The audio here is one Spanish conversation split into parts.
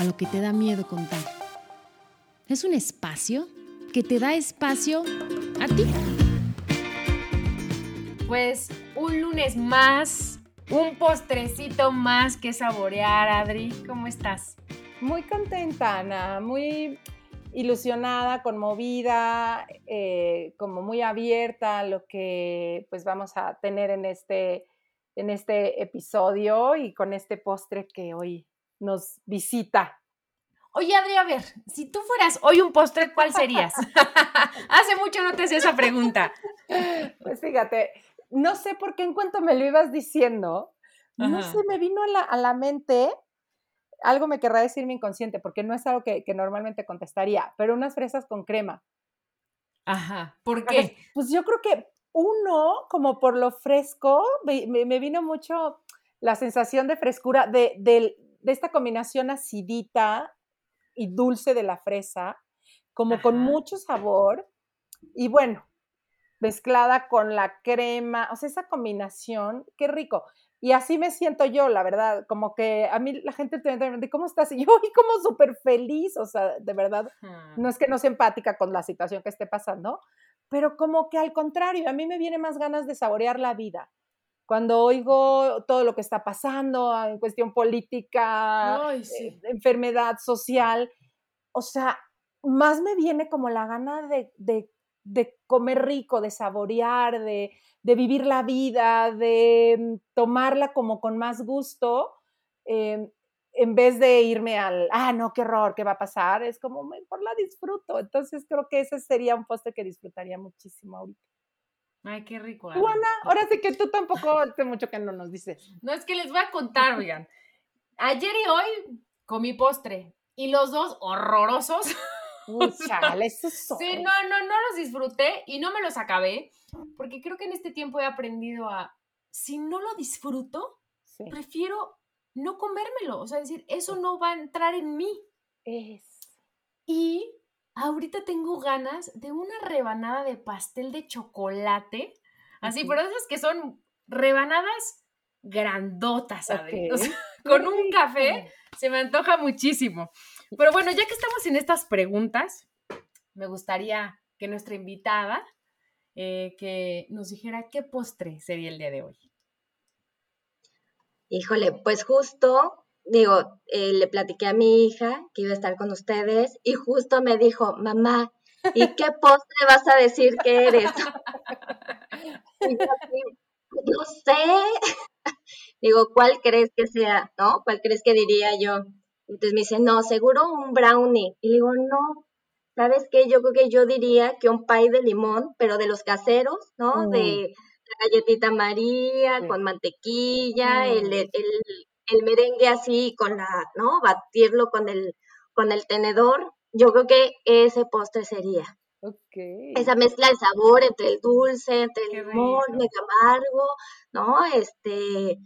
A lo que te da miedo contar. Es un espacio que te da espacio a ti. Pues un lunes más, un postrecito más que saborear, Adri. ¿Cómo estás? Muy contenta, Ana, muy ilusionada, conmovida, eh, como muy abierta a lo que pues vamos a tener en este, en este episodio y con este postre que hoy nos visita. Oye, Adri, a ver, si tú fueras hoy un postre, ¿cuál serías? Hace mucho no te hacía esa pregunta. Pues fíjate, no sé por qué en cuanto me lo ibas diciendo, no sé, me vino a la, a la mente algo me querrá decir mi inconsciente, porque no es algo que, normalmente contestaría, pero unas fresas con crema. Ajá, ¿por qué? Pues yo creo que uno, como por lo fresco, me, vino mucho la sensación de frescura de, de, esta combinación acidita y dulce de la fresa, como con mucho sabor. Y bueno, mezclada con la crema, o sea, esa combinación, qué rico. Y así me siento yo, la verdad, como que a mí la gente te dice, ¿cómo estás? Y yo, y como súper feliz, o sea, de verdad, no es que no sea empática con la situación que esté pasando, pero como que al contrario, a mí me viene más ganas de saborear la vida. Cuando oigo todo lo que está pasando en cuestión política, eh, enfermedad social, o sea, más me viene como la gana de, de, de comer rico, de saborear, de, de vivir la vida, de mm, tomarla como con más gusto, em, en vez de irme al, ah, no, qué horror, ¿qué va a pasar? Es como, mejor la disfruto. Entonces creo que ese sería un postre que disfrutaría muchísimo ahorita. Ay, qué rico. Juana, ahora sí que tú tampoco hace mucho que no nos dices. No, es que les voy a contar, oigan. Ayer y hoy comí postre y los dos horrorosos. Uy, chale, eso Sí, no, no, no los disfruté y no me los acabé porque creo que en este tiempo he aprendido a, si no lo disfruto, prefiero no comérmelo, o sea, decir, eso no va a entrar en mí. Es. Y ahorita tengo ganas de una rebanada de pastel de chocolate, así, pero esas que son rebanadas grandotas, ¿sabes? con un café se me antoja muchísimo. Pero bueno, ya que estamos en estas preguntas, me gustaría que nuestra invitada eh, que nos dijera qué postre sería el día de hoy. Híjole, pues justo, digo, eh, le platiqué a mi hija que iba a estar con ustedes y justo me dijo, mamá, ¿y qué postre vas a decir que eres? no sé. Digo, ¿cuál crees que sea? ¿No? ¿Cuál crees que diría yo? Entonces me dice, no, seguro un brownie. Y le digo, no, ¿Sabes qué? Yo creo que yo diría que un pay de limón, pero de los caseros, ¿no? De la galletita María con mantequilla, el, el, el, merengue así con la, ¿no? Batirlo con el, con el tenedor. Yo creo que ese postre sería. Okay. Esa mezcla de sabor entre el dulce, entre el limón, el amargo, ¿no? Este,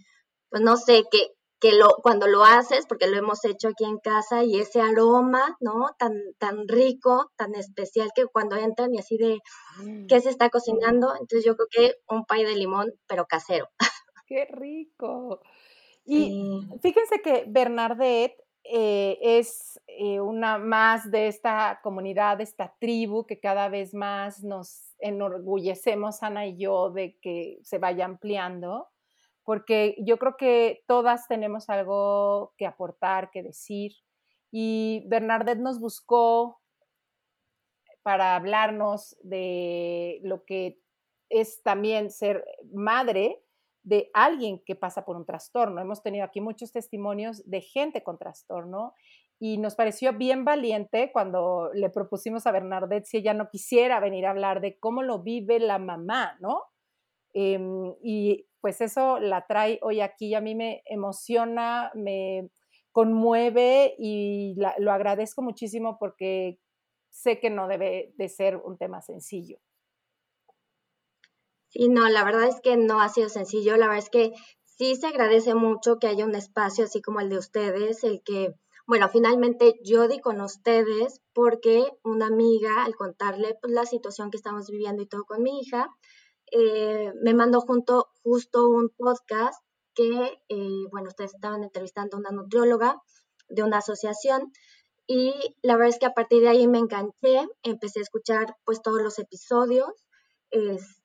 pues no sé, que, que lo, cuando lo haces, porque lo hemos hecho aquí en casa, y ese aroma, ¿no? Tan, tan rico, tan especial, que cuando entran y así de, mm. ¿qué se está cocinando? Entonces yo creo que un pay de limón, pero casero. ¡Qué rico! Y fíjense que Bernadette eh, es eh, una más de esta comunidad, de esta tribu que cada vez más nos enorgullecemos, Ana y yo, de que se vaya ampliando porque yo creo que todas tenemos algo que aportar, que decir. Y Bernadette nos buscó para hablarnos de lo que es también ser madre de alguien que pasa por un trastorno. Hemos tenido aquí muchos testimonios de gente con trastorno y nos pareció bien valiente cuando le propusimos a Bernadette si ella no quisiera venir a hablar de cómo lo vive la mamá, ¿no? Em, y pues eso la trae hoy aquí y a mí me emociona, me, conmueve y lo agradezco muchísimo porque sé que no debe de ser un tema sencillo. Sí, no, la verdad es que no ha sido sencillo, la verdad es que sí se agradece mucho que haya un espacio así como el de ustedes, el que, bueno, finalmente yo di con ustedes porque una amiga, al contarle pues, la situación que estamos viviendo y todo con mi hija, eh, me mandó junto, justo un podcast que, eh, bueno, ustedes estaban entrevistando a una nutrióloga de una asociación. Y la verdad es que a partir de ahí me enganché, empecé a escuchar pues todos los episodios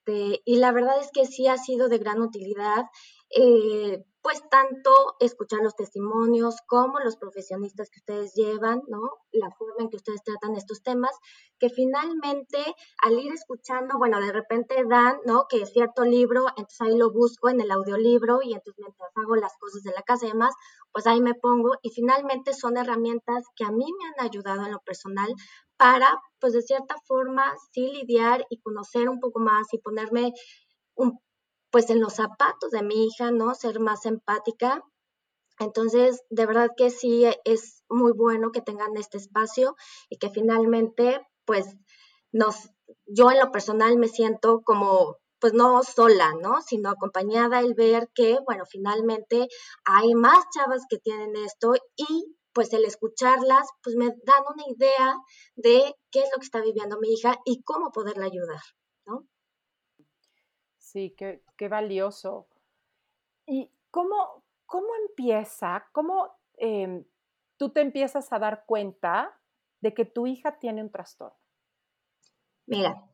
y la verdad es que sí ha sido de gran utilidad eh, pues tanto escuchar los testimonios como los profesionistas que ustedes llevan, ¿no? La forma en que ustedes tratan estos temas, que finalmente al ir escuchando, bueno, de repente dan, ¿no? Que cierto libro, entonces ahí lo busco en el audiolibro y entonces mientras hago las cosas de la casa y demás, pues ahí me pongo y finalmente son herramientas que a mí me han ayudado en lo personal para, pues de cierta forma, sí lidiar y conocer un poco más y ponerme pues en los zapatos de mi hija, ¿no? Ser más empática. Entonces, de verdad que sí es muy bueno que tengan este espacio y que finalmente, pues, nos, yo en lo personal me siento como, pues no sola, ¿no? Sino acompañada el ver que, bueno, finalmente hay más chavas que tienen esto y pues el escucharlas, pues me dan una idea de qué es lo que está viviendo mi hija y cómo poderla ayudar, ¿no? Sí, qué, valioso. ¿Y cómo, cómo empieza, cómo em, tú te empiezas a dar cuenta de que tu hija tiene un trastorno? Mira,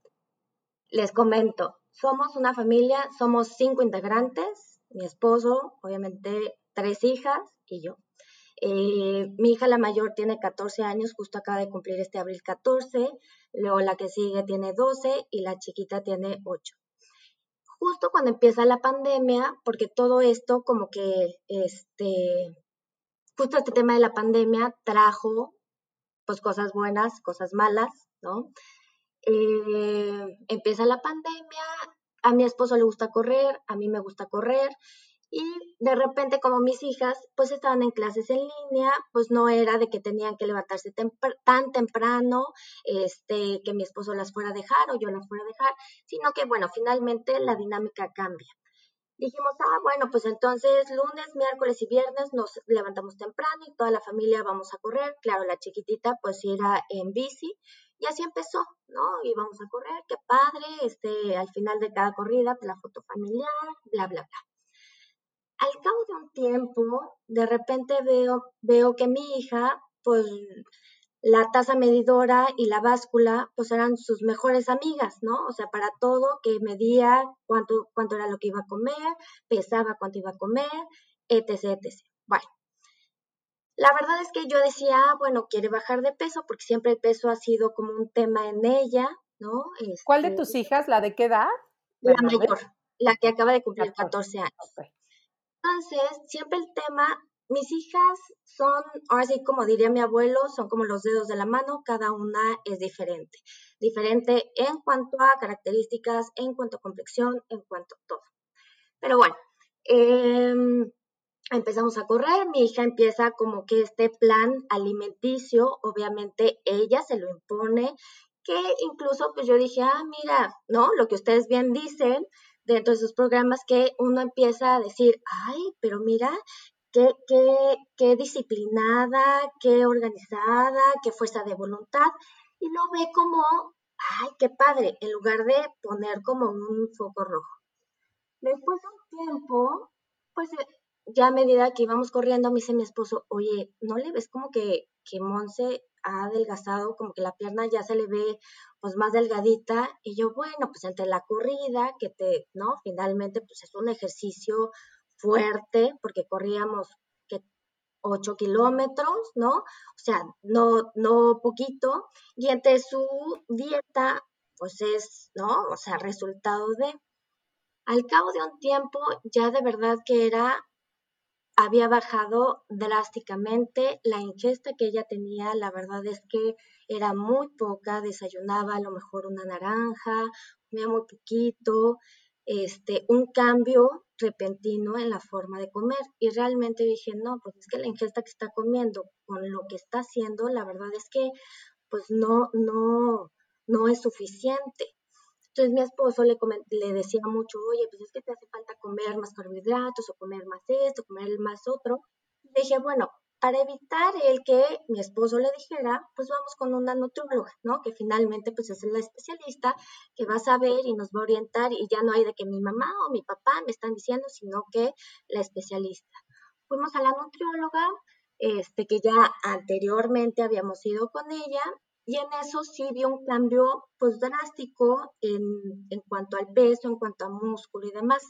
les comento, somos una familia, somos cinco integrantes, mi esposo, obviamente tres hijas y yo. Eh, mi hija la mayor tiene 14 años, justo acaba de cumplir este abril 14, luego la que sigue tiene 12 y la chiquita tiene 8 justo cuando empieza la pandemia, porque todo esto como que, este, justo este tema de la pandemia trajo pues cosas buenas, cosas malas, ¿no? Eh, empieza la pandemia, a mi esposo le gusta correr, a mí me gusta correr, y de repente, como mis hijas, pues estaban en clases en línea, pues no era de que tenían que levantarse tan temprano, este, que mi esposo las fuera a dejar o yo las fuera a dejar, sino que, bueno, finalmente la dinámica cambia. Dijimos, ah, bueno, pues entonces lunes, miércoles y viernes nos levantamos temprano y toda la familia vamos a correr. Claro, la chiquitita pues irá en bici y así empezó, ¿no? Íbamos a correr, qué padre, este, al final de cada corrida, pues, la foto familiar, bla, bla, bla. Al cabo de un tiempo, de repente veo, veo que mi hija, pues la taza medidora y la báscula, pues eran sus mejores amigas, ¿no? O sea, para todo, que medía cuánto, cuánto era lo que iba a comer, pesaba cuánto iba a comer, etc, etc. Bueno, la verdad es que yo decía, ah, bueno, quiere bajar de peso, porque siempre el peso ha sido como un tema en ella, ¿no? ¿Cuál de este tus hijas? ¿La de qué edad? La mayor, la que acaba de cumplir 14 años. Entonces, siempre el tema, mis hijas son, ahora sí como diría mi abuelo, son como los dedos de la mano, cada una es diferente. Diferente en cuanto a características, en cuanto a complexión, en cuanto a todo. Pero bueno, em, empezamos a correr, mi hija empieza como que este plan alimenticio, obviamente ella se lo impone, que incluso pues yo dije, ah, mira, ¿no? Lo que ustedes bien dicen, dentro de sus programas que uno empieza a decir, ay, pero mira, qué, qué, qué disciplinada, qué organizada, qué fuerza de voluntad, y lo ve como, ay, qué padre, en lugar de poner como un foco rojo. Después de un tiempo, pues eh, ya a medida que íbamos corriendo, me dice mi esposo, oye, ¿no le ves como que, que Monse ha adelgazado, como que la pierna ya se le ve pues más delgadita y yo, bueno, pues entre la corrida, que te, ¿no? Finalmente pues es un ejercicio fuerte porque corríamos que 8 kilómetros, ¿no? O sea, no, no poquito, y entre su dieta, pues es, ¿no? O sea, resultado de... Al cabo de un tiempo, ya de verdad que era había bajado drásticamente la ingesta que ella tenía, la verdad es que era muy poca, desayunaba a lo mejor una naranja, comía muy poquito, este, un cambio repentino en la forma de comer. Y realmente dije, no, pues es que la ingesta que está comiendo con lo que está haciendo, la verdad es que pues no, no, no es suficiente. Entonces mi esposo le, decía mucho, oye, pues es que te hace falta comer más carbohidratos o comer más esto, comer más otro. Le dije, bueno, para evitar el que mi esposo le dijera, pues vamos con una nutrióloga, ¿no? Que finalmente pues es la especialista que va a saber y nos va a orientar y ya no hay de que mi mamá o mi papá me están diciendo, sino que la especialista. Fuimos a la nutrióloga, este, que ya anteriormente habíamos ido con ella y en eso sí vi un cambio pues drástico en, en cuanto al peso, en cuanto a músculo y demás.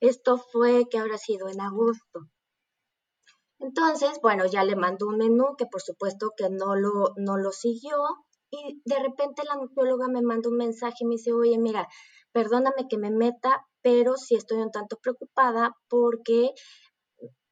Esto fue que habrá sido en agosto. Entonces, bueno, ya le mandó un menú que por supuesto que no lo, no lo siguió y de repente la nutrióloga me manda un mensaje y me dice, oye, mira, perdóname que me meta, pero sí estoy un tanto preocupada porque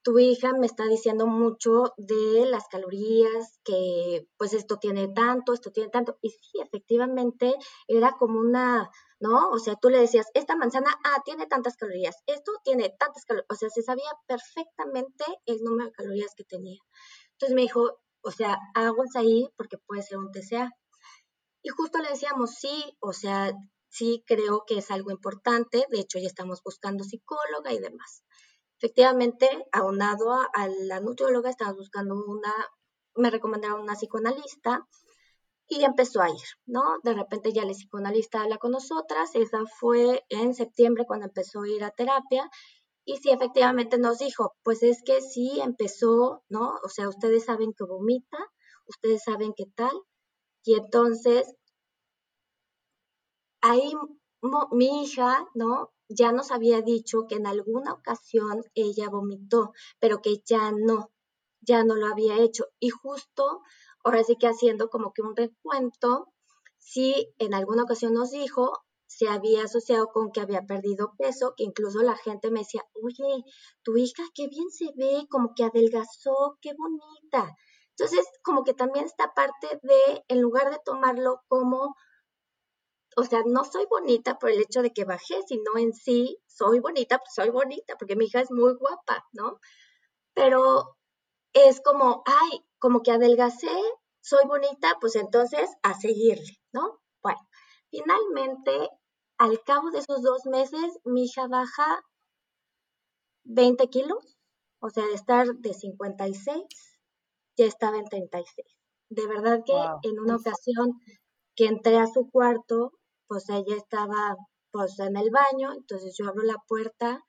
tu hija me está diciendo mucho de las calorías, que pues esto tiene tanto, esto tiene tanto. Y sí, efectivamente era como una, ¿no? O sea, tú le decías, esta manzana, ah, tiene tantas calorías, esto tiene tantas calorías. O sea, se sabía perfectamente el número de calorías que tenía. Entonces me dijo, o sea, aguas ahí porque puede ser un TCA. Y justo le decíamos, sí, o sea, sí creo que es algo importante. De hecho, ya estamos buscando psicóloga y demás. Efectivamente, aunado a, la nutrióloga, estaba buscando una, me recomendaron una psicoanalista y empezó a ir, ¿no? De repente ya la psicoanalista habla con nosotras, esa fue en septiembre cuando empezó a ir a terapia y sí, efectivamente nos dijo, pues es que sí empezó, ¿no? O sea, ustedes saben que vomita, ustedes saben qué tal, y entonces ahí mi hija, ¿no? ya nos había dicho que en alguna ocasión ella vomitó, pero que ya no, ya no lo había hecho. Y justo ahora sí que haciendo como que un recuento, sí en alguna ocasión nos dijo, se había asociado con que había perdido peso, que incluso la gente me decía, oye, tu hija qué bien se ve, como que adelgazó, qué bonita. Entonces, como que también esta parte de, en lugar de tomarlo como o sea, no soy bonita por el hecho de que bajé, sino en sí soy bonita, pues soy bonita, porque mi hija es muy guapa, ¿no? Pero es como, ay, como que adelgacé, soy bonita, pues entonces a seguirle, ¿no? Bueno, finalmente, al cabo de esos dos meses, mi hija baja 20 kilos, o sea, de estar de 56, ya estaba en 36. De verdad que en una ocasión que entré a su cuarto, pues ella estaba pues en el baño, entonces yo abro la puerta.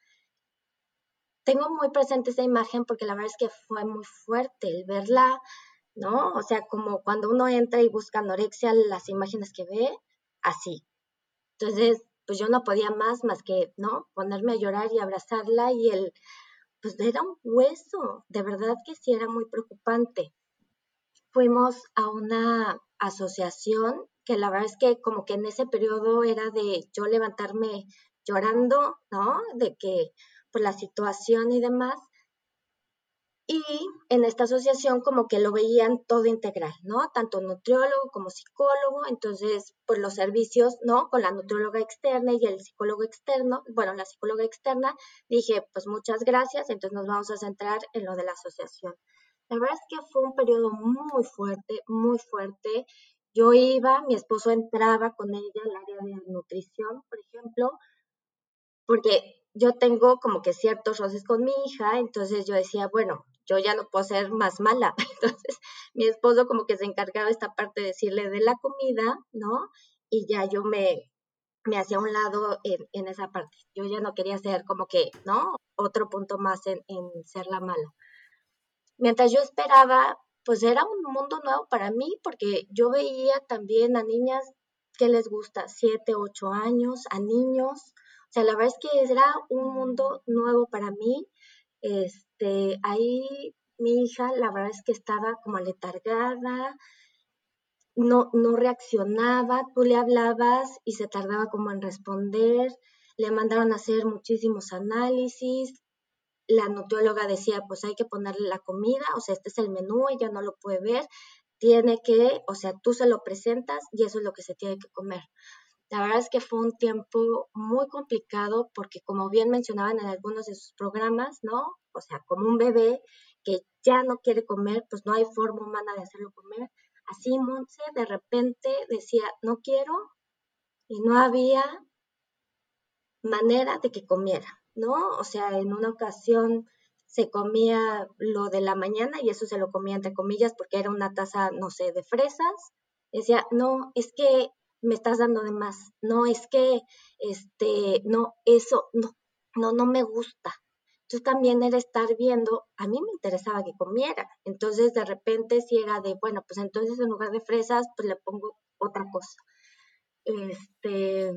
Tengo muy presente esa imagen porque la verdad es que fue muy fuerte el verla, ¿no? O sea, como cuando uno entra y busca anorexia, las imágenes que ve, así. Entonces, pues yo no podía más más que, ¿no? Ponerme a llorar y abrazarla y el, pues era un hueso, de verdad que sí era muy preocupante. Fuimos a una asociación que la verdad es que como que en ese periodo era de yo levantarme llorando, ¿no? De que por la situación y demás. Y en esta asociación como que lo veían todo integral, ¿no? Tanto nutriólogo como psicólogo, entonces por los servicios, ¿no? Con la nutrióloga externa y el psicólogo externo, bueno, la psicóloga externa, dije, pues muchas gracias, entonces nos vamos a centrar en lo de la asociación. La verdad es que fue un periodo muy fuerte, muy fuerte. Yo iba, mi esposo entraba con ella al área de nutrición, por ejemplo, porque yo tengo como que ciertos roces con mi hija, entonces yo decía, bueno, yo ya no puedo ser más mala. Entonces mi esposo como que se encargaba esta parte de decirle de la comida, ¿no? Y ya yo me, me hacía un lado en, esa parte. Yo ya no quería ser como que, ¿no? Otro punto más en, en ser la mala. Mientras yo esperaba, pues era un mundo nuevo para mí porque yo veía también a niñas que les gusta, siete, ocho años, a niños. O sea, la verdad es que era un mundo nuevo para mí. Este, ahí mi hija, la verdad es que estaba como letargada, no, no reaccionaba, tú le hablabas y se tardaba como en responder, le mandaron a hacer muchísimos análisis, la nutrióloga decía, pues hay que ponerle la comida, o sea, este es el menú, ella no lo puede ver, tiene que, o sea, tú se lo presentas y eso es lo que se tiene que comer. La verdad es que fue un tiempo muy complicado porque como bien mencionaban en algunos de sus programas, ¿no? O sea, como un bebé que ya no quiere comer, pues no hay forma humana de hacerlo comer. Así Montse de repente decía, no quiero, y no había manera de que comiera, ¿no? O sea, en una ocasión se comía lo de la mañana y eso se lo comía entre comillas porque era una taza, no sé, de fresas. Decía, no, es que me estás dando de más, no, es que, este, no, eso, no, no, no me gusta. Entonces también era estar viendo, a mí me interesaba que comiera. Entonces de repente si era de, bueno, pues entonces en lugar de fresas, pues le pongo otra cosa. Este,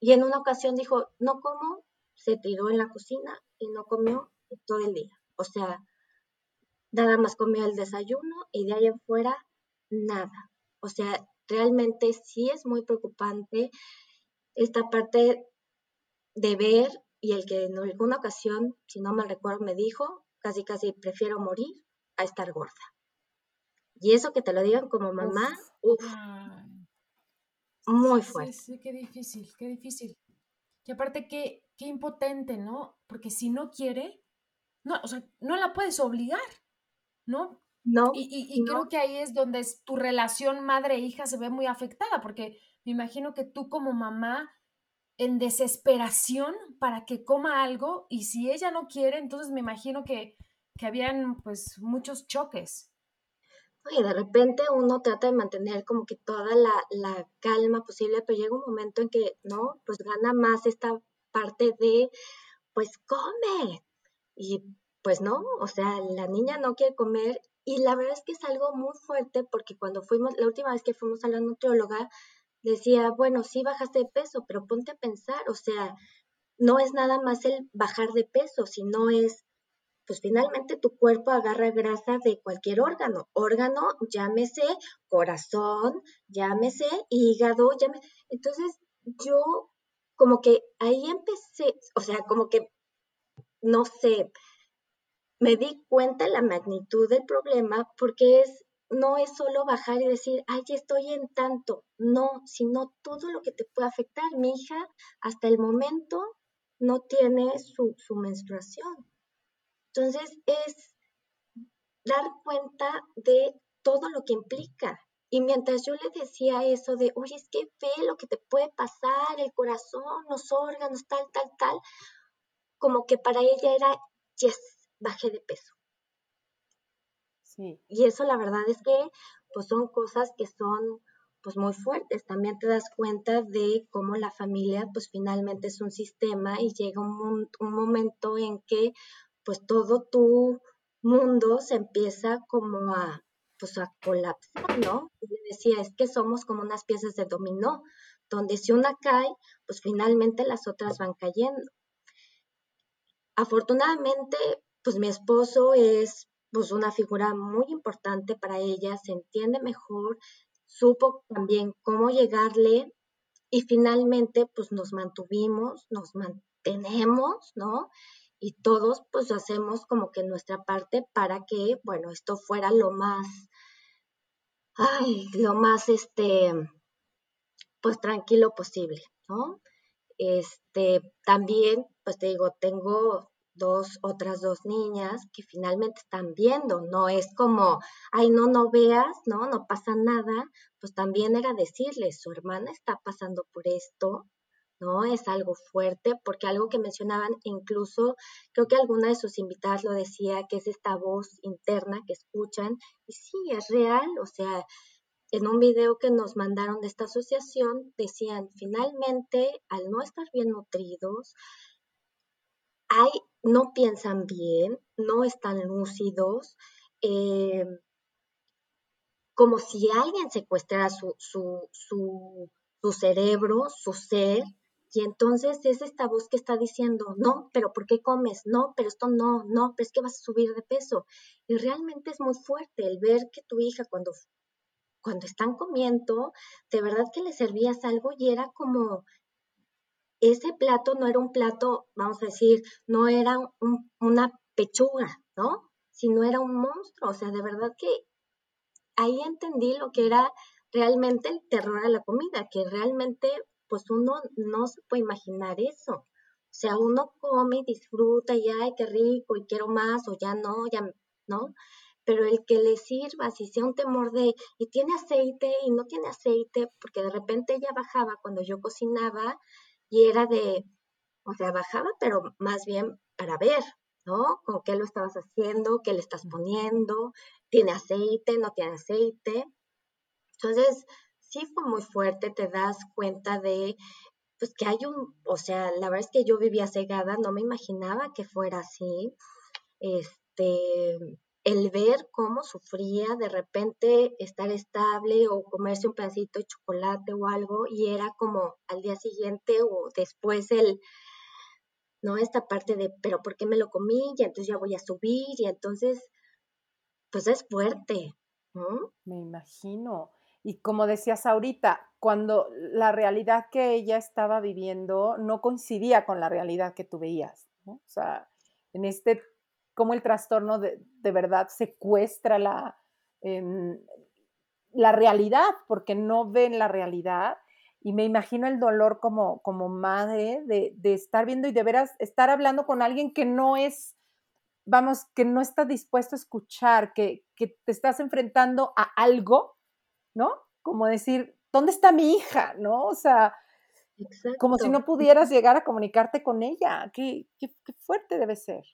y en una ocasión dijo, no como, se tiró en la cocina y no comió todo el día. O sea, nada más comió el desayuno y de ahí en fuera nada. O sea, realmente sí es muy preocupante esta parte de ver y el que en alguna ocasión, si no me recuerdo, me dijo, casi casi prefiero morir a estar gorda. Y eso que te lo digan como mamá, uff, muy fuerte. Sí, sí, qué difícil, qué difícil. Y aparte, qué, qué impotente, ¿no? Porque si no quiere, no, o sea, no la puedes obligar, ¿no? No. Y, y, creo que ahí es donde tu relación madre-hija se ve muy afectada, porque me imagino que tú como mamá, en desesperación para que coma algo, y si ella no quiere, entonces me imagino que, que habían pues muchos choques. Y de repente uno trata de mantener como que toda la, la, calma posible, pero llega un momento en que, ¿no? Pues gana más esta parte de, pues come. Y pues no, o sea, la niña no quiere comer y la verdad es que es algo muy fuerte porque cuando fuimos, la última vez que fuimos a la nutrióloga, decía, bueno, sí bajaste de peso, pero ponte a pensar, o sea, no es nada más el bajar de peso, sino es, pues finalmente tu cuerpo agarra grasa de cualquier órgano. Órgano, llámese corazón, llámese hígado, llámese. Entonces, yo como que ahí empecé, o sea, como que, no sé, me di cuenta de la magnitud del problema porque es no es solo bajar y decir, ay, estoy en tanto, no, sino todo lo que te puede afectar. Mi hija hasta el momento no tiene su, su menstruación. Entonces es dar cuenta de todo lo que implica. Y mientras yo le decía eso de, oye, es que ve lo que te puede pasar, el corazón, los órganos, tal, tal, tal, como que para ella era, yes, bajé de peso. Sí. Y eso la verdad es que pues son cosas que son pues muy fuertes. También te das cuenta de cómo la familia pues finalmente es un sistema y llega un, un momento en que pues todo tu mundo se empieza como a pues a colapsar, ¿no? Y decía, es que somos como unas piezas de dominó, donde si una cae, pues finalmente las otras van cayendo. Afortunadamente, pues mi esposo es pues una figura muy importante para ella, se entiende mejor, supo también cómo llegarle y finalmente pues nos mantuvimos, nos mantenemos, ¿no? Y todos pues hacemos como que nuestra parte para que, bueno, esto fuera lo más, ay, lo más, este, pues tranquilo posible, ¿no? Este, también, pues te digo, tengo dos, otras dos niñas que finalmente están viendo, no es como, ay, no, no veas, no, no pasa nada, pues también era decirles, su hermana está pasando por esto, ¿no? Es algo fuerte, porque algo que mencionaban, incluso creo que alguna de sus invitadas lo decía, que es esta voz interna que escuchan, y sí, es real, o sea, en un video que nos mandaron de esta asociación, decían, finalmente, al no estar bien nutridos, hay, no piensan bien, no están lúcidos, eh, como si alguien secuestrara su, su, su, su cerebro, su ser, y entonces es esta voz que está diciendo, no, pero ¿por qué comes? No, pero esto no, no, pero es que vas a subir de peso. Y realmente es muy fuerte el ver que tu hija cuando, cuando están comiendo, de verdad que le servías algo y era como, ese plato no era un plato, vamos a decir, no era una pechuga, ¿no? Sino era un monstruo. O sea, de verdad que ahí entendí lo que era realmente el terror a la comida, que realmente pues uno no se puede imaginar eso. O sea, uno come y disfruta y ay, qué rico y quiero más o ya no, ya no. Pero el que le sirva, si sea un temor de, y tiene aceite y no tiene aceite, porque de repente ella bajaba cuando yo cocinaba y era de, o sea, bajaba, pero más bien para ver, ¿no? Con qué lo estabas haciendo, qué le estás poniendo, tiene aceite, no tiene aceite. Entonces, sí fue muy fuerte, te das cuenta de, pues que hay un, o sea, la verdad es que yo vivía cegada, no me imaginaba que fuera así. Este, el ver cómo sufría de repente estar estable o comerse un pedacito de chocolate o algo y era como al día siguiente o después el, ¿no? Esta parte de, pero ¿por qué me lo comí? Y entonces ya voy a subir y entonces, pues es fuerte, ¿no? Me imagino. Y como decías ahorita, cuando la realidad que ella estaba viviendo no coincidía con la realidad que tú veías. O sea, en este, como el trastorno de, de verdad secuestra la, em, la realidad, porque no ven la realidad y me imagino el dolor como, como madre de, de, estar viendo y de veras estar hablando con alguien que no es, vamos, que no está dispuesto a escuchar, que, que te estás enfrentando a algo, ¿no? Como decir, ¿dónde está mi hija? ¿No? O sea, como si no pudieras llegar a comunicarte con ella. Qué, qué, qué, fuerte debe ser.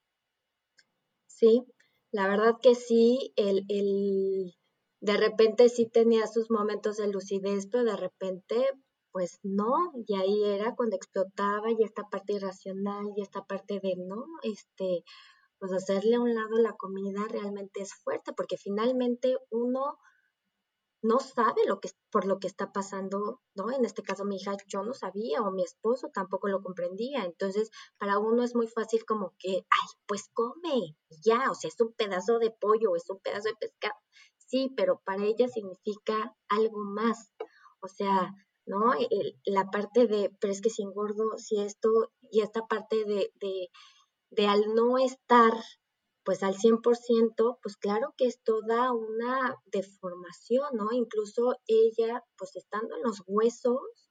Sí, la verdad que sí, el, el, de repente sí tenía sus momentos de lucidez, pero de repente pues no, y ahí era cuando explotaba y esta parte irracional y esta parte de no, este, pues hacerle a un lado la comida realmente es fuerte, porque finalmente uno no sabe lo que por lo que está pasando, ¿no? En este caso mi hija yo no sabía o mi esposo tampoco lo comprendía, entonces para uno es muy fácil como que, ay, pues come, ya, o sea, es un pedazo de pollo, es un pedazo de pescado, sí, pero para ella significa algo más, o sea, ¿no? la parte de, pero es que si engordo, si esto, y esta parte de, de, de al no estar pues al 100%, pues claro que es toda una deformación, ¿no? Incluso ella, pues estando en los huesos,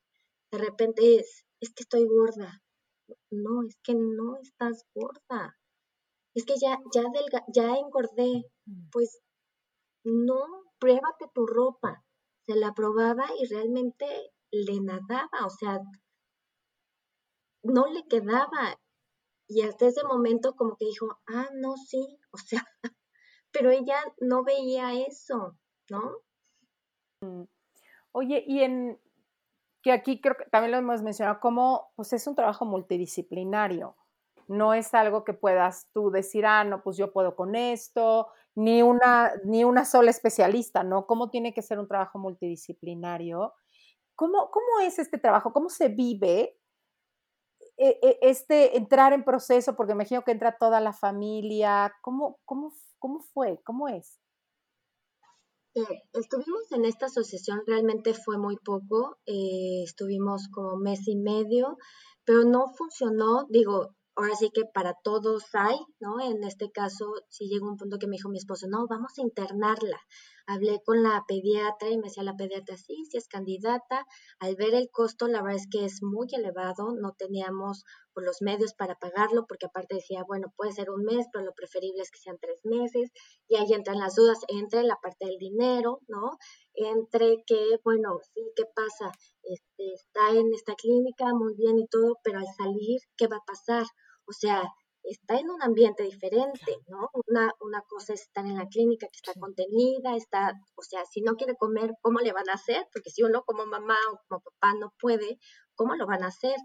de repente es, es que estoy gorda. No, es que no estás gorda. Es que ya, ya, ya engordé. Mm. Pues no, pruébate tu ropa. Se la probaba y realmente le nadaba, o sea, no le quedaba. Y hasta ese momento como que dijo, ah, no, sí, o sea, pero ella no veía eso, ¿no? Mm. Oye, y en que aquí creo que también lo hemos mencionado, como pues es un trabajo multidisciplinario. No es algo que puedas tú decir, ah, no, pues yo puedo con esto, ni una, ni una sola especialista, ¿no? ¿Cómo tiene que ser un trabajo multidisciplinario? ¿Cómo, ¿Cómo es este trabajo? ¿Cómo se vive este entrar en proceso? Porque imagino que entra toda la familia. ¿Cómo, cómo, cómo fue? ¿Cómo es? Eh, estuvimos en esta asociación, realmente fue muy poco, eh, estuvimos como mes y medio, pero no funcionó, digo, ahora sí que para todos hay, ¿no? En este caso, sí llegó un punto que me dijo mi esposo, no, vamos a internarla. Hablé con la pediatra y me decía la pediatra, sí, sí es candidata. Al ver el costo, la verdad es que es muy elevado, no teníamos pues, los medios para pagarlo, porque aparte decía, bueno, puede ser un mes, pero lo preferible es que sean tres meses. Y ahí entran las dudas, entre la parte del dinero, ¿no? Entre que, bueno, sí, ¿qué pasa? Este, está en esta clínica muy bien y todo, pero al salir, ¿qué va a pasar? O sea, está en un ambiente diferente, ¿no? Una, una cosa es estar en la clínica que está contenida, está, o sea, si no quiere comer, ¿cómo le van a hacer? Porque si uno como mamá o como papá no puede, ¿cómo lo van a hacer?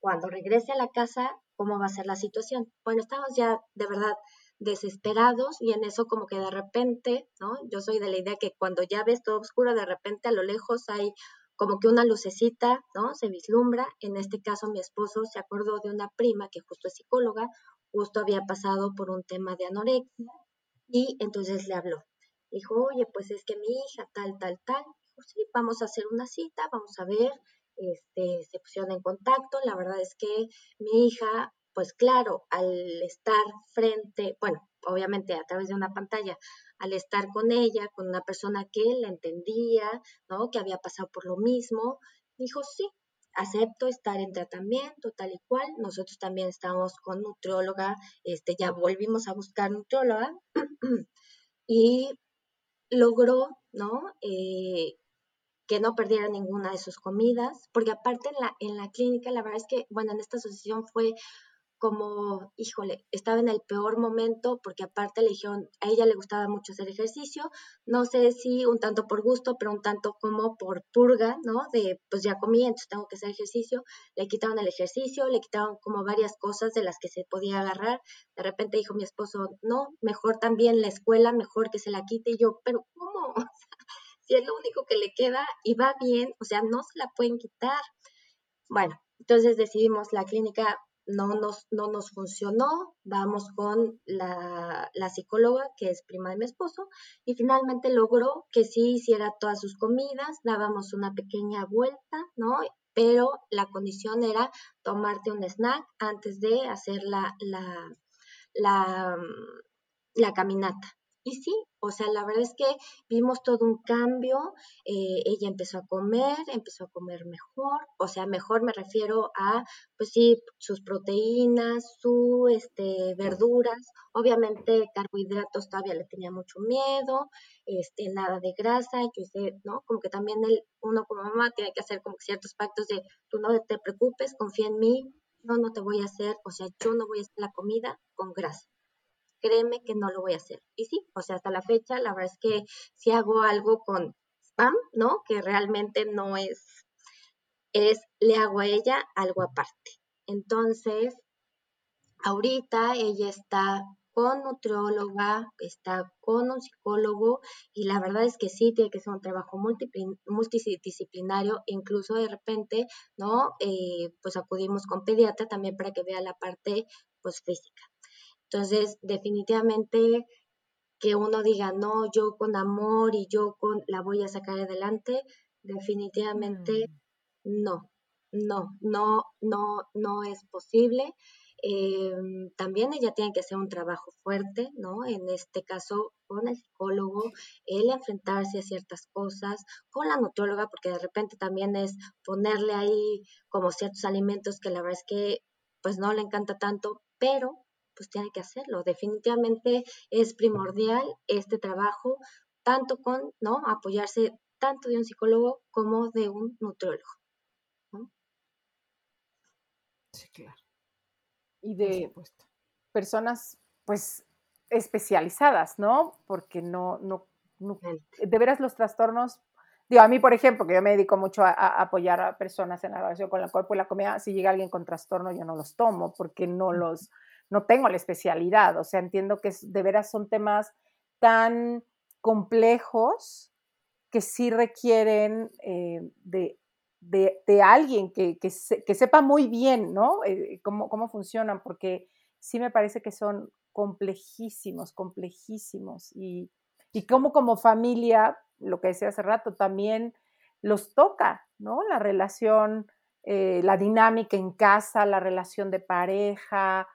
Cuando regrese a la casa, ¿cómo va a ser la situación? Bueno, estamos ya de verdad desesperados y en eso como que de repente, ¿no? Yo soy de la idea que cuando ya ves todo oscuro, de repente a lo lejos hay como que una lucecita, ¿no? Se vislumbra. En este caso, mi esposo se acordó de una prima que justo es psicóloga, justo había pasado por un tema de anorexia y entonces le habló. Dijo, oye, pues es que mi hija tal, tal, tal. Dijo, sí, vamos a hacer una cita, vamos a ver. Este, se pusieron en contacto. La verdad es que mi hija, pues claro, al estar frente, bueno, obviamente a través de una pantalla, al estar con ella, con una persona que la entendía, ¿no? Que había pasado por lo mismo, dijo, sí, acepto estar en tratamiento tal y cual. Nosotros también estamos con nutrióloga, este, ya volvimos a buscar nutrióloga y logró, ¿no? Eh, que no perdiera ninguna de sus comidas, porque aparte en la, en la clínica, la verdad es que, bueno, en esta asociación fue como, híjole, estaba en el peor momento porque aparte le a ella le gustaba mucho hacer ejercicio, no sé si un tanto por gusto, pero un tanto como por purga, ¿no? De, pues ya comí, entonces tengo que hacer ejercicio, le quitaron el ejercicio, le quitaron como varias cosas de las que se podía agarrar, de repente dijo mi esposo, no, mejor también la escuela, mejor que se la quite, y yo, pero ¿cómo? si es lo único que le queda y va bien, o sea, no se la pueden quitar. Bueno, entonces decidimos la clínica no nos, no nos funcionó, vamos con la, la, psicóloga, que es prima de mi esposo, y finalmente logró que sí hiciera todas sus comidas, dábamos una pequeña vuelta, ¿no? Pero la condición era tomarte un snack antes de hacer la, la, la, la caminata. Y sí, o sea, la verdad es que vimos todo un cambio, eh, ella empezó a comer, empezó a comer mejor, o sea, mejor me refiero a, pues sí, sus proteínas, sus este, verduras, obviamente carbohidratos todavía le tenía mucho miedo, este, nada de grasa, yo sé, ¿no? Como que también el, uno como mamá tiene que hacer como ciertos pactos de, tú no te preocupes, confía en mí, no, no te voy a hacer, o sea, yo no voy a hacer la comida con grasa créeme que no lo voy a hacer. Y sí, o sea, hasta la fecha, la verdad es que si hago algo con spam, ¿no? Que realmente no es, es, le hago a ella algo aparte. Entonces, ahorita ella está con nutrióloga, está con un psicólogo y la verdad es que sí, tiene que ser un trabajo multidisciplinario, incluso de repente, ¿no? Eh, pues acudimos con pediatra también para que vea la parte pues física. Entonces, definitivamente que uno diga, no, yo con amor y yo con la voy a sacar adelante, definitivamente mm. no, no, no, no, no es posible. Em, también ella tiene que hacer un trabajo fuerte, ¿no? En este caso, con el psicólogo, el enfrentarse a ciertas cosas, con la nutrióloga, porque de repente también es ponerle ahí como ciertos alimentos que la verdad es que pues no le encanta tanto, pero pues tiene que hacerlo. Definitivamente es primordial este trabajo, tanto con, ¿no? Apoyarse tanto de un psicólogo como de un nutriólogo. Sí, claro. Y de personas, pues, especializadas, ¿no? Porque no, no, de veras los trastornos Digo, a mí, por ejemplo, que yo me dedico mucho a, apoyar a personas en la relación con el cuerpo y la comida, si llega alguien con trastorno, yo no los tomo porque no los, no tengo la especialidad, o sea, entiendo que de veras son temas tan complejos que sí requieren eh, de, alguien que, que, sepa muy bien, ¿no? Eh, cómo, cómo funcionan, porque sí me parece que son complejísimos, complejísimos, y, y cómo como familia, lo que decía hace rato, también los toca, ¿no? La relación, eh, la dinámica en casa, la relación de pareja,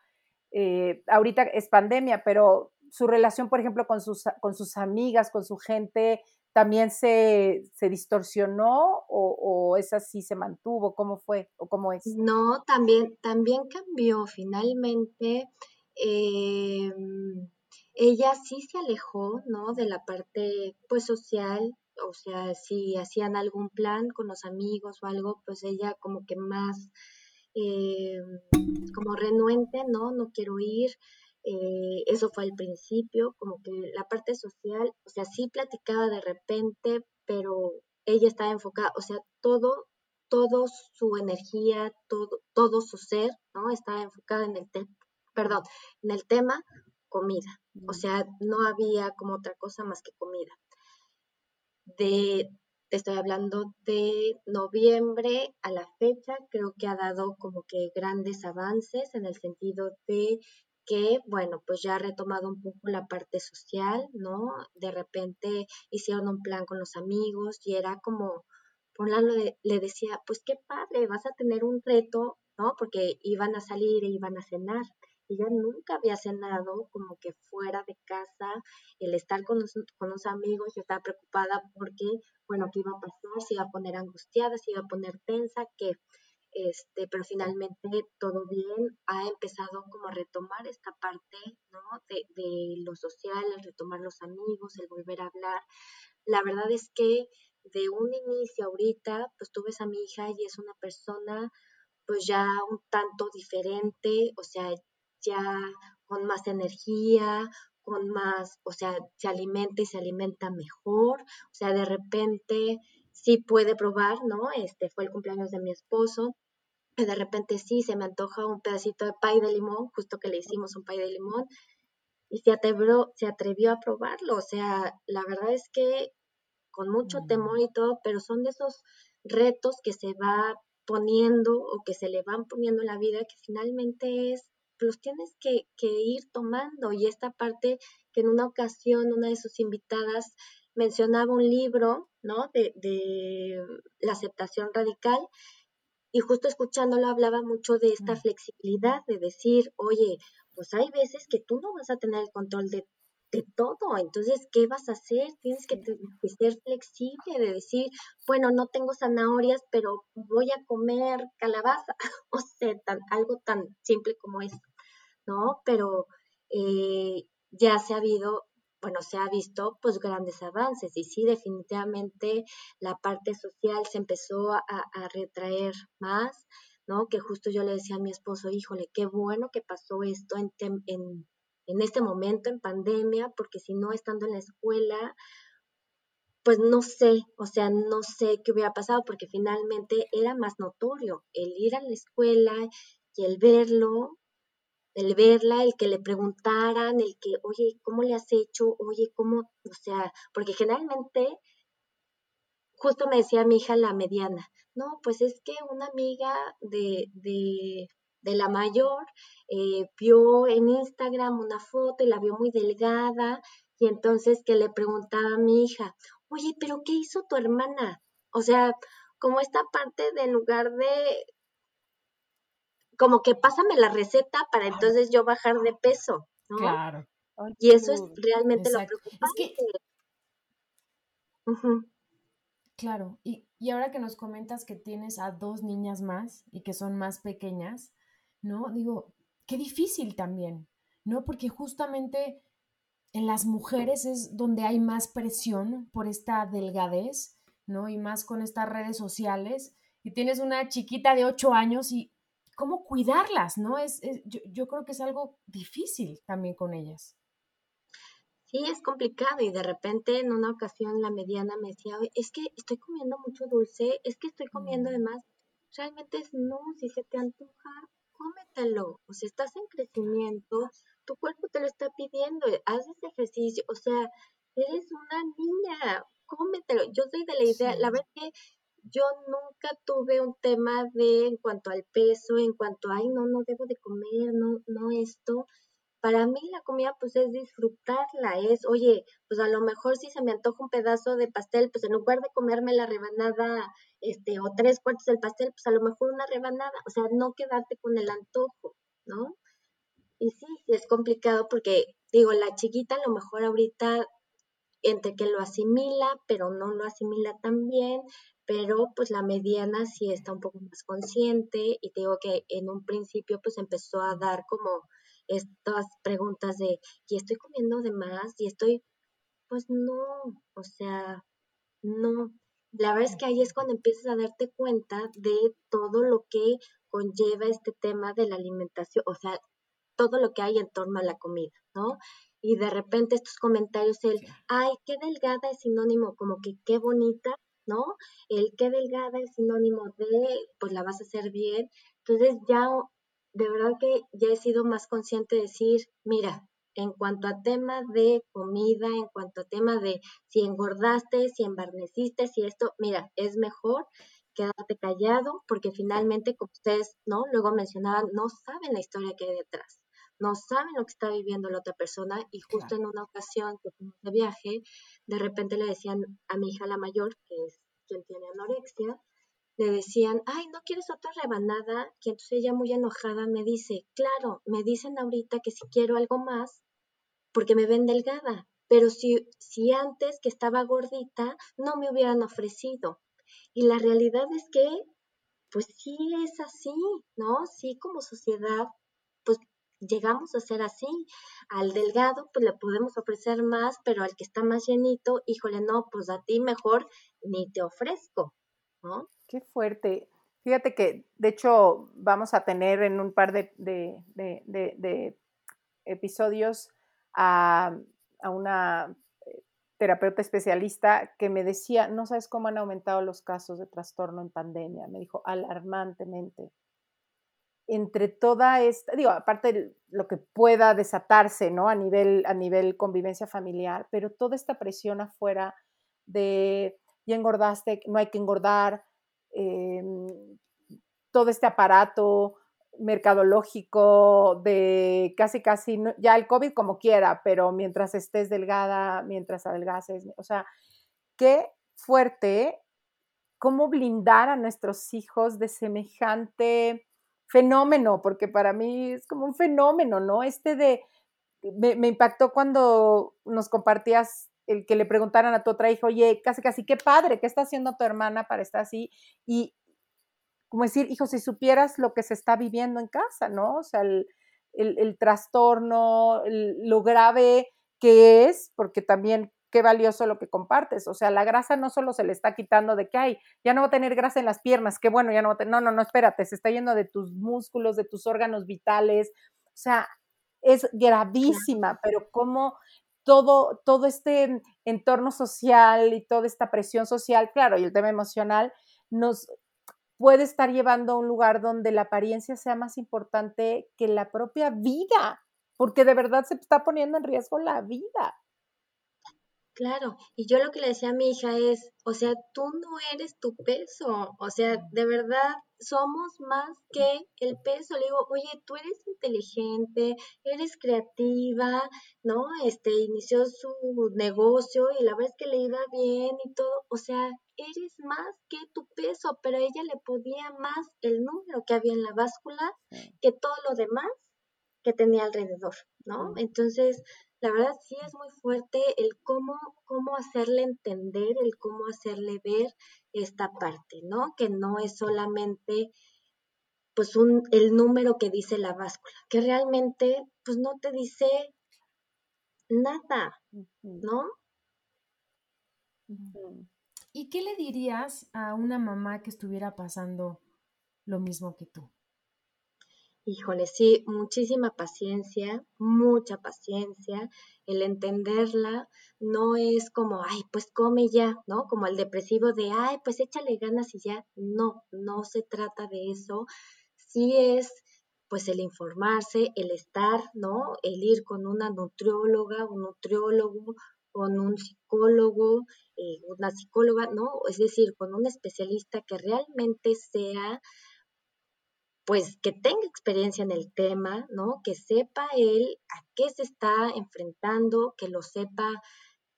eh, ahorita es pandemia, pero su relación, por ejemplo, con sus, con sus amigas, con su gente, también se, distorsionó o, esa sí se mantuvo? ¿Cómo fue o cómo es? No, también, también cambió. Finalmente, em, ella sí se alejó, ¿no? De la parte, pues, social. O sea, si hacían algún plan con los amigos o algo, pues ella como que más eh, como renuente, no, no quiero ir. Eh, eso fue al principio, como que la parte social, o sea, sí platicaba de repente, pero ella estaba enfocada, o sea, todo, todo su energía, todo, todo su ser, ¿no? Estaba enfocada en el tema, perdón, en el tema comida. O sea, no había como otra cosa más que comida. De, te estoy hablando de noviembre a la fecha, creo que ha dado como que grandes avances en el sentido de que, bueno, pues ya ha retomado un poco la parte social, ¿no? De repente hicieron un plan con los amigos y era como, por un lado le, decía, pues qué padre, vas a tener un reto, ¿no? Porque iban a salir e iban a cenar. Ella nunca había cenado como que fuera de casa, el estar con los, con amigos, yo estaba preocupada porque bueno, qué iba a pasar, se iba a poner angustiada, se iba a poner tensa, que este, pero finalmente todo bien, ha empezado como a retomar esta parte, ¿no? De, de lo social, retomar los amigos, el volver a hablar. La verdad es que de un inicio ahorita, pues tú ves a mi hija y es una persona pues ya un tanto diferente, o sea, ya con más energía, con más, o sea, se alimenta y se alimenta mejor, o sea, de repente sí puede probar, ¿no? Este fue el cumpleaños de mi esposo, y de repente sí se me antoja un pedacito de pay de limón, justo que le hicimos un pay de limón, y se atrevió, se atrevió a probarlo, o sea, la verdad es que con mucho temor y todo, pero son de esos retos que se va poniendo o que se le van poniendo en la vida que finalmente es, los tienes que, que ir tomando. Y esta parte que en una ocasión una de sus invitadas mencionaba un libro, ¿no? De, de la aceptación radical y justo escuchándolo hablaba mucho de esta mm. flexibilidad, de decir, oye, pues hay veces que tú no vas a tener el control de de todo. Entonces, ¿qué vas a hacer? Tienes que, ser flexible, de decir, bueno, no tengo zanahorias, pero voy a comer calabaza, o sea, tan, algo tan simple como eso, ¿no? Pero eh, ya se ha habido, bueno, se ha visto pues grandes avances y sí, definitivamente la parte social se empezó a, retraer más, ¿no? Que justo yo le decía a mi esposo, híjole, qué bueno que pasó esto en, en en este momento en pandemia, porque si no, estando en la escuela, pues no sé, o sea, no sé qué hubiera pasado, porque finalmente era más notorio el ir a la escuela y el verlo, el verla, el que le preguntaran, el que, oye, ¿cómo le has hecho? Oye, ¿cómo? O sea, porque generalmente, justo me decía mi hija la mediana, no, pues es que una amiga de, de de la mayor, eh, vio en Instagram una foto y la vio muy delgada y entonces que le preguntaba a mi hija, oye, pero ¿qué hizo tu hermana? O sea, como esta parte del lugar de, como que pásame la receta para entonces yo bajar de peso, ¿no? Claro. Y eso es realmente lo preocupante. Claro, y, y ahora que nos comentas que tienes a dos niñas más y que son más pequeñas, ¿no? Digo, qué difícil también, ¿no? Porque justamente en las mujeres es donde hay más presión por esta delgadez, ¿no? Y más con estas redes sociales. Y tienes una chiquita de 8 años y cómo cuidarlas, ¿no? Es, yo, yo, creo que es algo difícil también con ellas. Sí, es complicado y de repente en una ocasión la mediana me decía, es que estoy comiendo mucho dulce, es que estoy comiendo de mm. más. Realmente es no, si se te antoja, cómetelo, o sea, estás en crecimiento, tu cuerpo te lo está pidiendo, haces ejercicio, o sea, eres una niña, cómetelo. Yo soy de la idea, la verdad que yo nunca tuve un tema de en cuanto al peso, en cuanto, ay, no, no debo de comer, no, no esto para mí la comida pues es disfrutarla, es, oye, pues a lo mejor si se me antoja un pedazo de pastel, pues en lugar de comerme la rebanada, este, o tres cuartos del pastel, pues a lo mejor una rebanada, o sea, no quedarte con el antojo, ¿no? Y sí, es complicado porque, digo, la chiquita a lo mejor ahorita entre que lo asimila, pero no lo asimila tan bien, pero pues la mediana sí está un poco más consciente y digo que en un principio pues empezó a dar como estas preguntas de, ¿y estoy comiendo de más? ¿Y estoy? Pues no, o sea, no. La verdad es que ahí es cuando empiezas a darte cuenta de todo lo que conlleva este tema de la alimentación, o sea, todo lo que hay en torno a la comida, ¿no? Y de repente estos comentarios, el, ay, qué delgada es sinónimo, como que qué bonita, ¿no? El qué delgada es sinónimo de, pues la vas a hacer bien. Entonces ya de verdad que ya he sido más consciente de decir, mira, en cuanto a tema de comida, en cuanto a tema de si engordaste, si embarneciste, si esto, mira, es mejor quedarte callado porque finalmente, como ustedes, ¿no? Luego mencionaban, no saben la historia que hay detrás, no saben lo que está viviendo la otra persona y justo en una ocasión que fuimos de viaje, de repente le decían a mi hija la mayor, que es quien tiene anorexia, le decían, ay, ¿no quieres otra rebanada? Y entonces ella muy enojada me dice, claro, me dicen ahorita que si quiero algo más, porque me ven delgada, pero si, si antes que estaba gordita, no me hubieran ofrecido. Y la realidad es que pues sí es así, ¿no? Sí como sociedad, pues llegamos a ser así. Al delgado, pues le podemos ofrecer más, pero al que está más llenito, híjole, no, pues a ti mejor ni te ofrezco, ¿no? Qué fuerte. Fíjate que, de hecho, vamos a tener en un par de, episodios a, a, una eh, terapeuta especialista que me decía, no sabes cómo han aumentado los casos de trastorno en pandemia. Me dijo, alarmantemente entre toda esta, digo, aparte de lo que pueda desatarse, ¿no? A nivel, a nivel convivencia familiar, pero toda esta presión afuera de ya engordaste, no hay que engordar, em, todo este aparato mercadológico de casi, casi, ya el COVID como quiera, pero mientras estés delgada, mientras adelgaces, o sea, qué fuerte cómo blindar a nuestros hijos de semejante fenómeno, porque para mí es como un fenómeno, ¿no? Este de, me, impactó cuando nos compartías el que le preguntaran a tu otra hija, oye, casi, casi, qué padre, ¿qué está haciendo tu hermana para estar así? Y como decir, hijo, si supieras lo que se está viviendo en casa, ¿no? O sea, el, el, trastorno, lo grave que es, porque también qué valioso lo que compartes. O sea, la grasa no solo se le está quitando de que, ay, ya no va a tener grasa en las piernas, qué bueno, ya no va a tener, no, no, no, espérate, se está yendo de tus músculos, de tus órganos vitales. O sea, es gravísima, pero cómo todo, todo este entorno social y toda esta presión social, claro, y el tema emocional, nos puede estar llevando a un lugar donde la apariencia sea más importante que la propia vida, porque de verdad se está poniendo en riesgo la vida. Claro, y yo lo que le decía a mi hija es, o sea, tú no eres tu peso, o sea, de verdad somos más que el peso. Le digo, oye, tú eres inteligente, eres creativa, ¿no? Este, inició su negocio y la verdad es que le iba bien y todo, o sea, eres más que tu peso, pero a ella le podía más el número que había en la báscula que todo lo demás que tenía alrededor, ¿no? Entonces, la verdad sí es muy fuerte el cómo, cómo hacerle entender, el cómo hacerle ver esta parte, ¿no? Que no es solamente pues un, el número que dice la báscula, que realmente pues no te dice nada, ¿no? ¿Y qué le dirías a una mamá que estuviera pasando lo mismo que tú? Híjole, sí, muchísima paciencia, mucha paciencia. El entenderla no es como, ay, pues come ya, ¿no? Como el depresivo de, ay, pues échale ganas y ya. No, no se trata de eso. Sí es, pues, el informarse, el estar, ¿no? El ir con una nutrióloga, un nutriólogo, con un psicólogo, eh, una psicóloga, ¿no? Es decir, con un especialista que realmente sea pues que tenga experiencia en el tema, ¿no? Que sepa él a qué se está enfrentando, que lo sepa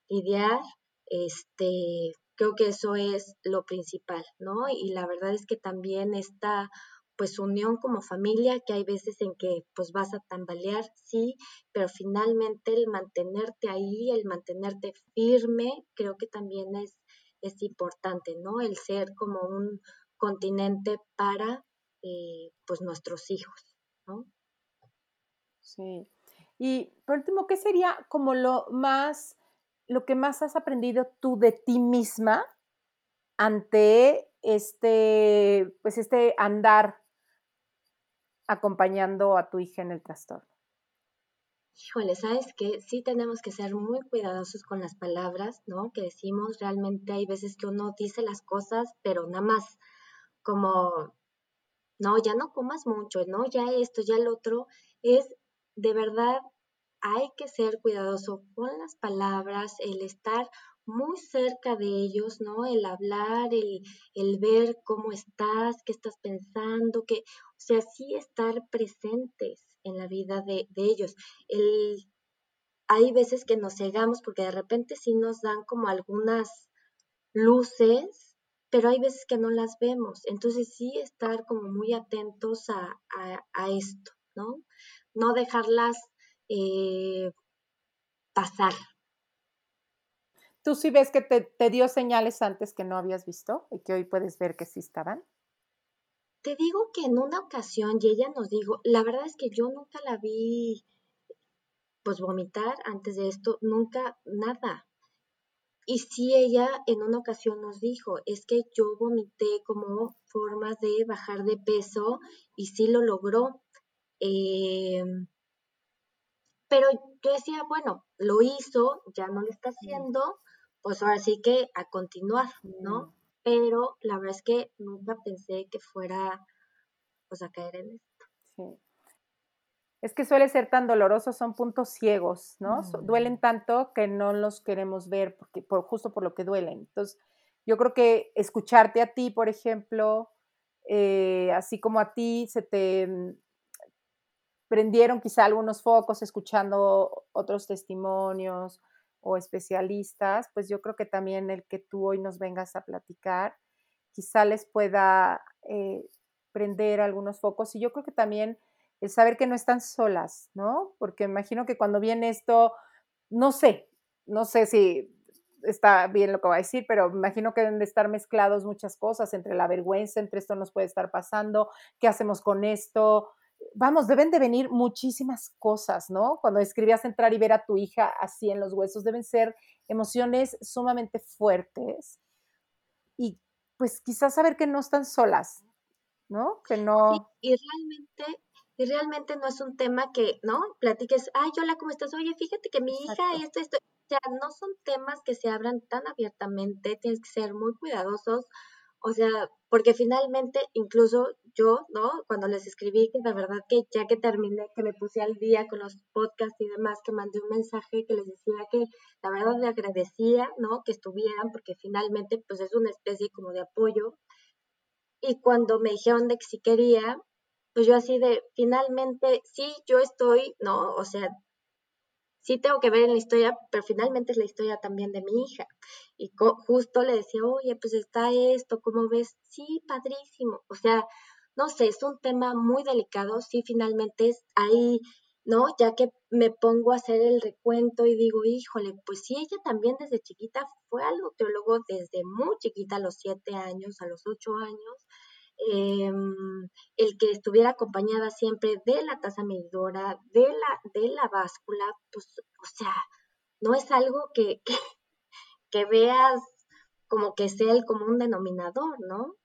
lidiar, este, creo que eso es lo principal, ¿no? Y la verdad es que también esta pues unión como familia, que hay veces en que pues vas a tambalear, sí, pero finalmente el mantenerte ahí, el mantenerte firme, creo que también es, es importante, ¿no? El ser como un continente para eh, pues nuestros hijos, ¿no? Sí. Y por último, ¿qué sería como lo más, lo que más has aprendido tú de ti misma ante este, pues este andar acompañando a tu hija en el trastorno? Híjole, ¿sabes qué? Sí tenemos que ser muy cuidadosos con las palabras, ¿no? Que decimos, realmente hay veces que uno dice las cosas, pero nada más como no, ya no comas mucho, no, ya esto, ya el otro, es de verdad, hay que ser cuidadoso con las palabras, el estar muy cerca de ellos, ¿no? El hablar, el, el ver cómo estás, qué estás pensando, que, o sea, sí estar presentes en la vida de, de ellos. El, hay veces que nos cegamos porque de repente sí nos dan como algunas luces pero hay veces que no las vemos. Entonces sí estar como muy atentos a, esto, ¿no? No dejarlas eh, pasar. ¿Tú sí ves que te, te, dio señales antes que no habías visto y que hoy puedes ver que sí estaban? te digo que en una ocasión, y ella nos dijo, la verdad es que yo nunca la vi, pues vomitar antes de esto, nunca, nada. Y sí, ella en una ocasión nos dijo, es que yo vomité como formas de bajar de peso y sí lo logró. Em, pero yo decía, bueno, lo hizo, ya no lo está haciendo, pues ahora sí que a continuar, ¿no? Pero la verdad es que nunca pensé que fuera pues a caer en esto. Sí. Es que suele ser tan doloroso, son puntos ciegos, ¿no? Duelen tanto que no los queremos ver porque, por, justo por lo que duelen. Entonces, yo creo que escucharte a ti, por ejemplo, eh, así como a ti se te mm, prendieron quizá algunos focos escuchando otros testimonios o especialistas, pues yo creo que también el que tú hoy nos vengas a platicar, quizá les pueda eh, prender algunos focos. Y yo creo que también el saber que no están solas, ¿no? Porque imagino que cuando viene esto, no sé, no sé si está bien lo que va a decir, pero imagino que deben de estar mezclados muchas cosas entre la vergüenza, entre esto nos puede estar pasando, qué hacemos con esto. Vamos, deben de venir muchísimas cosas, ¿no? Cuando escribías entrar y ver a tu hija así en los huesos, deben ser emociones sumamente fuertes. Y pues quizás saber que no están solas, ¿no? Que no... y realmente y realmente no es un tema que, ¿no? Platiques, ay, hola, ¿cómo estás? Oye, fíjate que mi hija, esto, esto. O sea, no son temas que se abran tan abiertamente, tienes que ser muy cuidadosos. O sea, porque finalmente, incluso yo, ¿no? Cuando les escribí, que la verdad que ya que terminé, que me puse al día con los podcasts y demás, que mandé un mensaje que les decía que la verdad le agradecía, ¿no? Que estuvieran, porque finalmente, pues es una especie como de apoyo. Y cuando me dijeron de que si quería, pues yo así de, finalmente, sí, yo estoy, ¿no? O sea, sí tengo que ver en la historia, pero finalmente es la historia también de mi hija. Y justo le decía, oye, pues está esto, ¿cómo ves? Sí, padrísimo. O sea, no sé, es un tema muy delicado, sí, finalmente es ahí, ¿no? Ya que me pongo a hacer el recuento y digo, híjole, pues sí, ella también desde chiquita fue al nutriólogo desde muy chiquita, a los siete años, a los ocho años, Em, el que estuviera acompañada siempre de la tasa medidora, de la, de la báscula, pues, o sea, no es algo que, que, veas como que sea el común denominador, ¿no?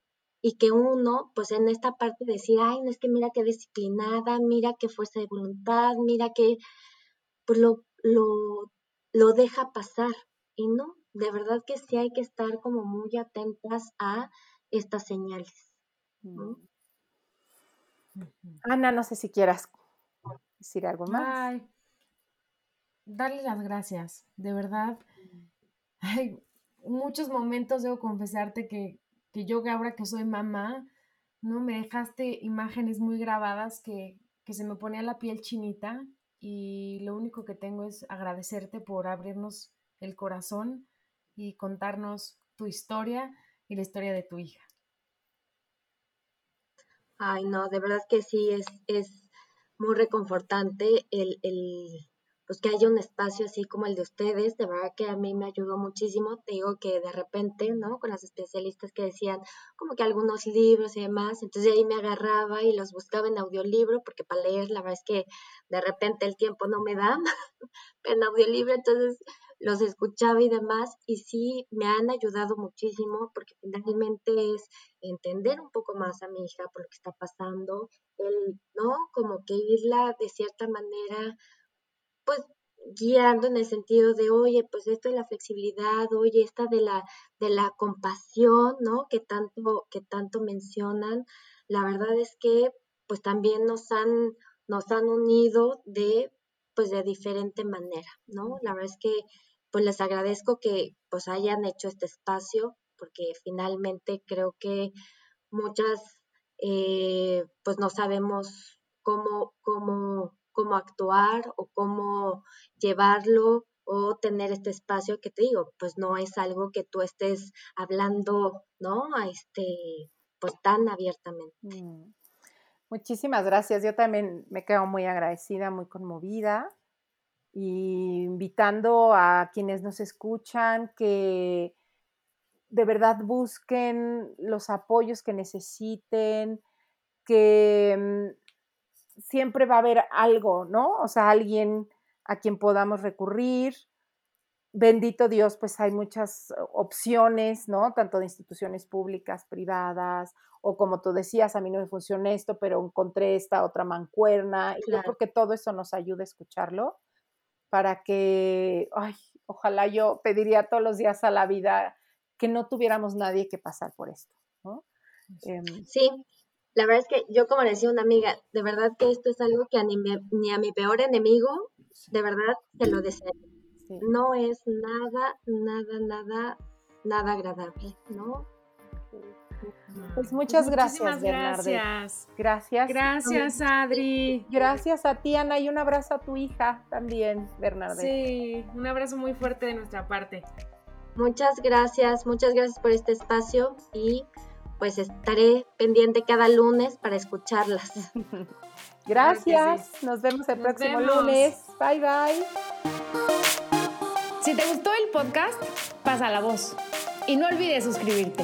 Y que uno, pues en esta parte decir, ay, no es que mira qué disciplinada, mira qué fuerza de voluntad, mira que, pues lo, lo, lo deja pasar. Y no, de verdad que sí hay que estar como muy atentas a estas señales. Ana, no sé si quieras decir algo más. darle las gracias, de verdad. Hay muchos momentos, debo confesarte que, que yo ahora que soy mamá, ¿no? Me dejaste imágenes muy grabadas que, que se me ponía la piel chinita y lo único que tengo es agradecerte por abrirnos el corazón y contarnos tu historia y la historia de tu hija. Ay, no, de verdad que sí, es, es muy reconfortante el, el, pues que haya un espacio así como el de ustedes, de verdad que a mí me ayudó muchísimo, te digo que de repente, ¿no? Con las especialistas que decían como que algunos libros y demás, entonces ahí me agarraba y los buscaba en audiolibro, porque para leer la verdad es que de repente el tiempo no me da en audiolibro, entonces los escuchaba y demás, y sí me han ayudado muchísimo porque finalmente es entender un poco más a mi hija por lo que está pasando, el, ¿no? Como que irla de cierta manera, pues guiando en el sentido de, oye, pues esto de la flexibilidad, oye, esta de la, de la compasión, ¿no? Que tanto, que tanto mencionan, la verdad es que pues también nos han, nos han unido de pues de diferente manera, ¿no? La verdad es que pues les agradezco que pues hayan hecho este espacio porque finalmente creo que muchas eh, pues no sabemos cómo, cómo, cómo actuar o cómo llevarlo o tener este espacio que te digo, pues no es algo que tú estés hablando, ¿no? Este, pues tan abiertamente. Mm. Muchísimas gracias. Yo también me quedo muy agradecida, muy conmovida y invitando a quienes nos escuchan que de verdad busquen los apoyos que necesiten, que mm, siempre va a haber algo, ¿no? O sea, alguien a quien podamos recurrir. Bendito Dios, pues hay muchas opciones, ¿no? Tanto de instituciones públicas, privadas, o como tú decías, a mí no me funciona esto, pero encontré esta otra mancuerna. Y yo creo que todo eso nos ayuda a escucharlo para que, ay, ojalá yo pediría todos los días a la vida que no tuviéramos nadie que pasar por esto, ¿no? Em, sí, la verdad es que yo como le decía una amiga, de verdad que esto es algo que ni, a mi peor enemigo, de verdad se lo deseo. No es nada, nada, nada, nada agradable, ¿no? Pues muchas gracias, gracias. Gracias. Gracias, Adri. Gracias a ti, Ana, y un abrazo a tu hija también, Bernardo. Sí, un abrazo muy fuerte de nuestra parte. Muchas gracias, muchas gracias por este espacio y pues estaré pendiente cada lunes para escucharlas. Gracias, nos vemos el próximo lunes. Bye bye. Si te gustó el podcast, pasa la voz y no olvides suscribirte.